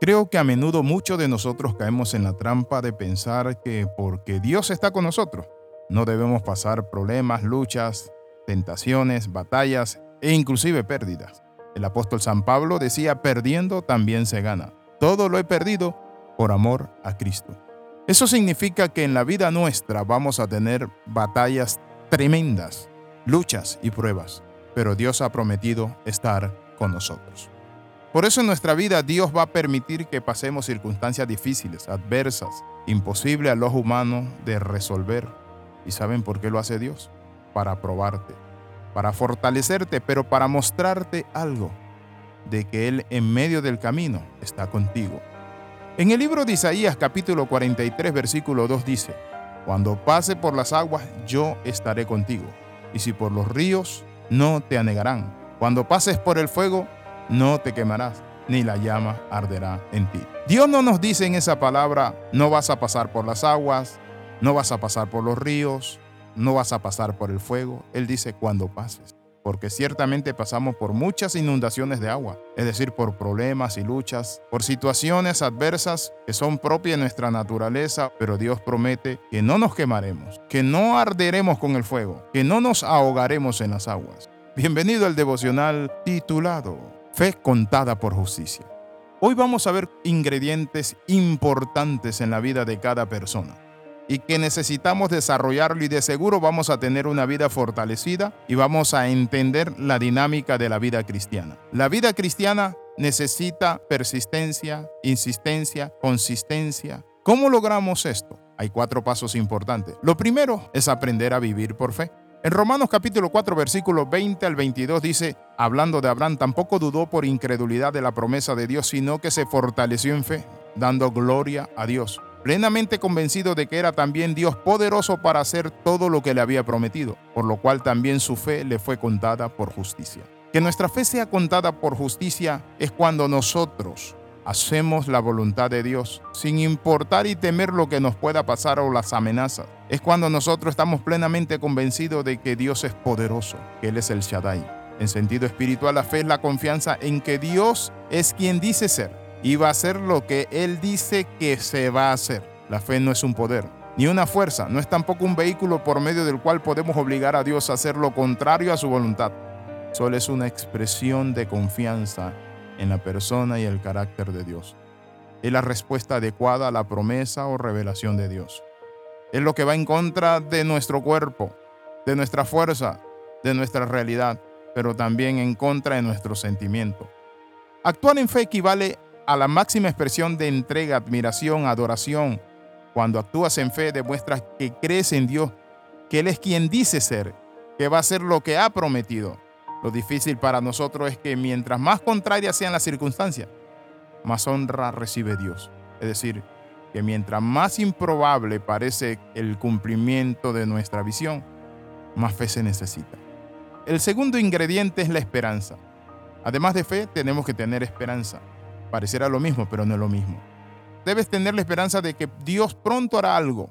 Creo que a menudo muchos de nosotros caemos en la trampa de pensar que porque Dios está con nosotros, no debemos pasar problemas, luchas, tentaciones, batallas e inclusive pérdidas. El apóstol San Pablo decía, perdiendo también se gana. Todo lo he perdido por amor a Cristo. Eso significa que en la vida nuestra vamos a tener batallas tremendas, luchas y pruebas, pero Dios ha prometido estar con nosotros. Por eso en nuestra vida Dios va a permitir que pasemos circunstancias difíciles, adversas, imposibles al ojo humano de resolver. ¿Y saben por qué lo hace Dios? Para probarte, para fortalecerte, pero para mostrarte algo, de que Él en medio del camino está contigo. En el libro de Isaías capítulo 43 versículo 2 dice, Cuando pase por las aguas, yo estaré contigo, y si por los ríos, no te anegarán. Cuando pases por el fuego, no te quemarás, ni la llama arderá en ti. Dios no nos dice en esa palabra, no vas a pasar por las aguas, no vas a pasar por los ríos, no vas a pasar por el fuego. Él dice cuando pases, porque ciertamente pasamos por muchas inundaciones de agua, es decir, por problemas y luchas, por situaciones adversas que son propias de nuestra naturaleza, pero Dios promete que no nos quemaremos, que no arderemos con el fuego, que no nos ahogaremos en las aguas. Bienvenido al devocional titulado Fe contada por justicia. Hoy vamos a ver ingredientes importantes en la vida de cada persona y que necesitamos desarrollarlo y de seguro vamos a tener una vida fortalecida y vamos a entender la dinámica de la vida cristiana. La vida cristiana necesita persistencia, insistencia, consistencia. ¿Cómo logramos esto? Hay cuatro pasos importantes. Lo primero es aprender a vivir por fe. En Romanos capítulo 4, versículo 20 al 22 dice, hablando de Abraham, tampoco dudó por incredulidad de la promesa de Dios, sino que se fortaleció en fe, dando gloria a Dios, plenamente convencido de que era también Dios poderoso para hacer todo lo que le había prometido, por lo cual también su fe le fue contada por justicia. Que nuestra fe sea contada por justicia es cuando nosotros hacemos la voluntad de Dios, sin importar y temer lo que nos pueda pasar o las amenazas. Es cuando nosotros estamos plenamente convencidos de que Dios es poderoso, que Él es el Shaddai. En sentido espiritual, la fe es la confianza en que Dios es quien dice ser y va a hacer lo que Él dice que se va a hacer. La fe no es un poder, ni una fuerza, no es tampoco un vehículo por medio del cual podemos obligar a Dios a hacer lo contrario a su voluntad. Solo es una expresión de confianza en la persona y el carácter de Dios. Es la respuesta adecuada a la promesa o revelación de Dios. Es lo que va en contra de nuestro cuerpo, de nuestra fuerza, de nuestra realidad, pero también en contra de nuestro sentimiento. Actuar en fe equivale a la máxima expresión de entrega, admiración, adoración. Cuando actúas en fe demuestras que crees en Dios, que Él es quien dice ser, que va a hacer lo que ha prometido lo difícil para nosotros es que mientras más contrarias sean las circunstancias, más honra recibe Dios. Es decir, que mientras más improbable parece el cumplimiento de nuestra visión, más fe se necesita. El segundo ingrediente es la esperanza. Además de fe, tenemos que tener esperanza. Parecerá lo mismo, pero no es lo mismo. Debes tener la esperanza de que Dios pronto hará algo,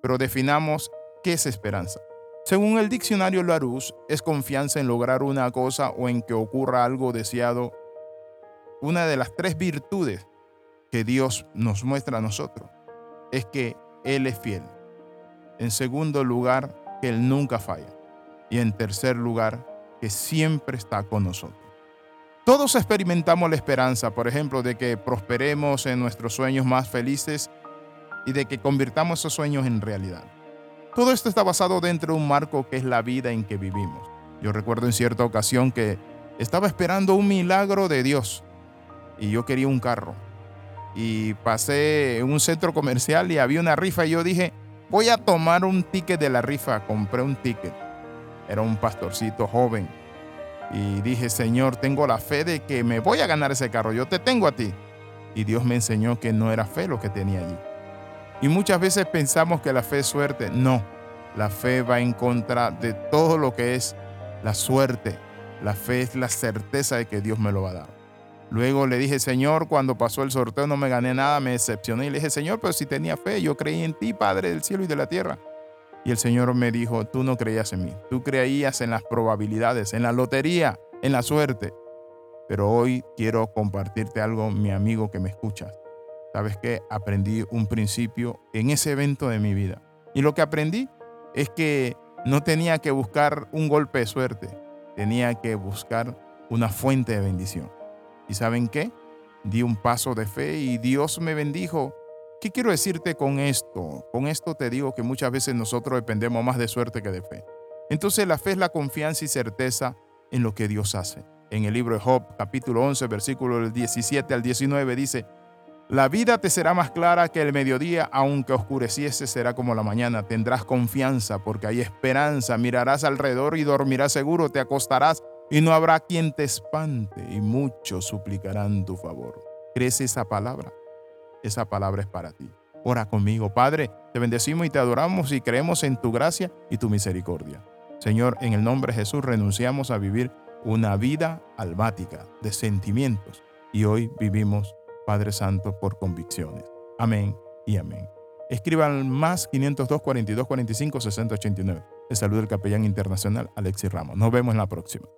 pero definamos qué es esperanza. Según el diccionario Larousse, es confianza en lograr una cosa o en que ocurra algo deseado, una de las tres virtudes que Dios nos muestra a nosotros es que Él es fiel. En segundo lugar, que Él nunca falla. Y en tercer lugar, que siempre está con nosotros. Todos experimentamos la esperanza, por ejemplo, de que prosperemos en nuestros sueños más felices y de que convirtamos esos sueños en realidad. Todo esto está basado dentro de un marco que es la vida en que vivimos. Yo recuerdo en cierta ocasión que estaba esperando un milagro de Dios y yo quería un carro. Y pasé en un centro comercial y había una rifa y yo dije, voy a tomar un ticket de la rifa. Compré un ticket. Era un pastorcito joven. Y dije, Señor, tengo la fe de que me voy a ganar ese carro. Yo te tengo a ti. Y Dios me enseñó que no era fe lo que tenía allí. Y muchas veces pensamos que la fe es suerte. No, la fe va en contra de todo lo que es la suerte. La fe es la certeza de que Dios me lo va a dar. Luego le dije, Señor, cuando pasó el sorteo no me gané nada, me decepcioné. Y le dije, Señor, pero si tenía fe, yo creí en ti, Padre del cielo y de la tierra. Y el Señor me dijo, tú no creías en mí, tú creías en las probabilidades, en la lotería, en la suerte. Pero hoy quiero compartirte algo, mi amigo que me escuchas. ¿Sabes qué? Aprendí un principio en ese evento de mi vida. Y lo que aprendí es que no tenía que buscar un golpe de suerte, tenía que buscar una fuente de bendición. ¿Y saben qué? Di un paso de fe y Dios me bendijo. ¿Qué quiero decirte con esto? Con esto te digo que muchas veces nosotros dependemos más de suerte que de fe. Entonces la fe es la confianza y certeza en lo que Dios hace. En el libro de Job, capítulo 11, versículo 17 al 19, dice, la vida te será más clara que el mediodía, aunque oscureciese será como la mañana. Tendrás confianza porque hay esperanza. Mirarás alrededor y dormirás seguro. Te acostarás y no habrá quien te espante y muchos suplicarán tu favor. ¿Crees esa palabra? Esa palabra es para ti. Ora conmigo, Padre. Te bendecimos y te adoramos y creemos en tu gracia y tu misericordia. Señor, en el nombre de Jesús renunciamos a vivir una vida almática de sentimientos y hoy vivimos Padre Santo, por convicciones. Amén y amén. Escriban más 502 42 45 60 89. Les saluda el capellán internacional Alexis Ramos. Nos vemos en la próxima.